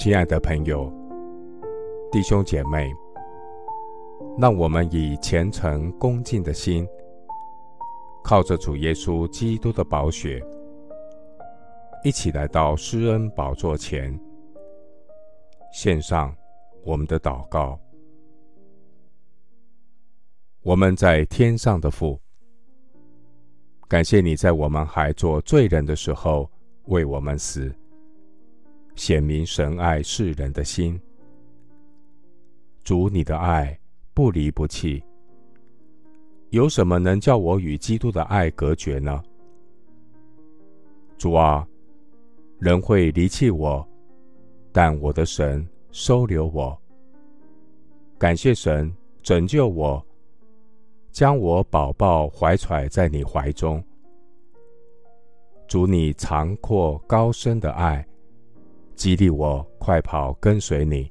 亲爱的朋友、弟兄姐妹，让我们以虔诚恭敬的心，靠着主耶稣基督的宝血，一起来到施恩宝座前，献上我们的祷告。我们在天上的父，感谢你在我们还做罪人的时候为我们死。显明神爱世人的心，主你的爱不离不弃。有什么能叫我与基督的爱隔绝呢？主啊，人会离弃我，但我的神收留我。感谢神拯救我，将我宝宝怀揣在你怀中。主你长阔高深的爱。激励我快跑跟随你，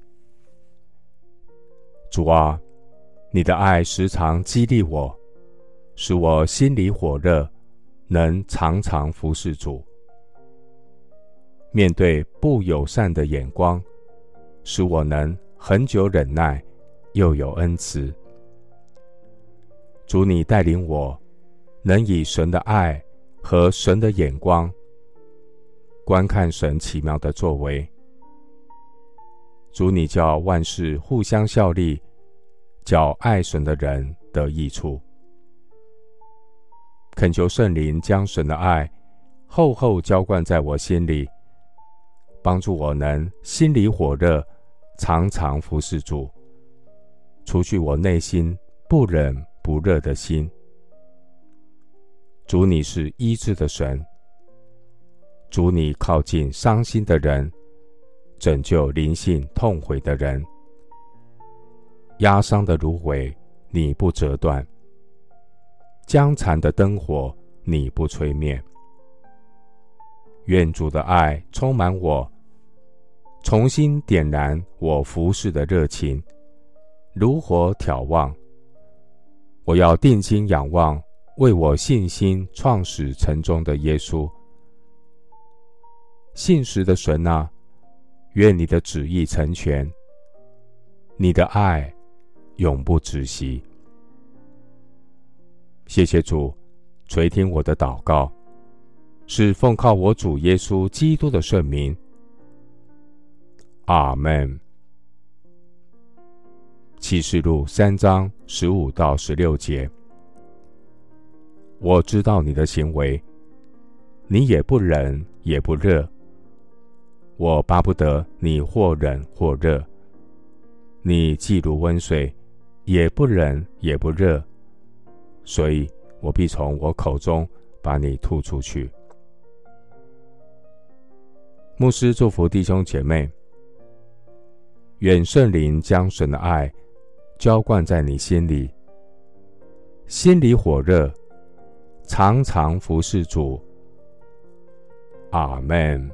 主啊，你的爱时常激励我，使我心里火热，能常常服侍主。面对不友善的眼光，使我能恒久忍耐，又有恩慈。主，你带领我，能以神的爱和神的眼光。观看神奇妙的作为，主你叫万事互相效力，叫爱神的人得益处。恳求圣灵将神的爱厚厚浇灌在我心里，帮助我能心里火热，常常服侍主，除去我内心不冷不热的心。主你是医治的神。主，你靠近伤心的人，拯救灵性痛悔的人，压伤的芦苇，你不折断；将残的灯火，你不吹灭。愿主的爱充满我，重新点燃我服侍的热情，如火眺望。我要定睛仰望，为我信心创始成终的耶稣。信实的神啊，愿你的旨意成全。你的爱永不止息。谢谢主垂听我的祷告，是奉靠我主耶稣基督的圣名。阿门。启示录三章十五到十六节，我知道你的行为，你也不冷也不热。我巴不得你或冷或热，你既如温水，也不冷也不热，所以我必从我口中把你吐出去。牧师祝福弟兄姐妹，愿圣灵将神的爱浇灌在你心里，心里火热，常常服侍主。阿门。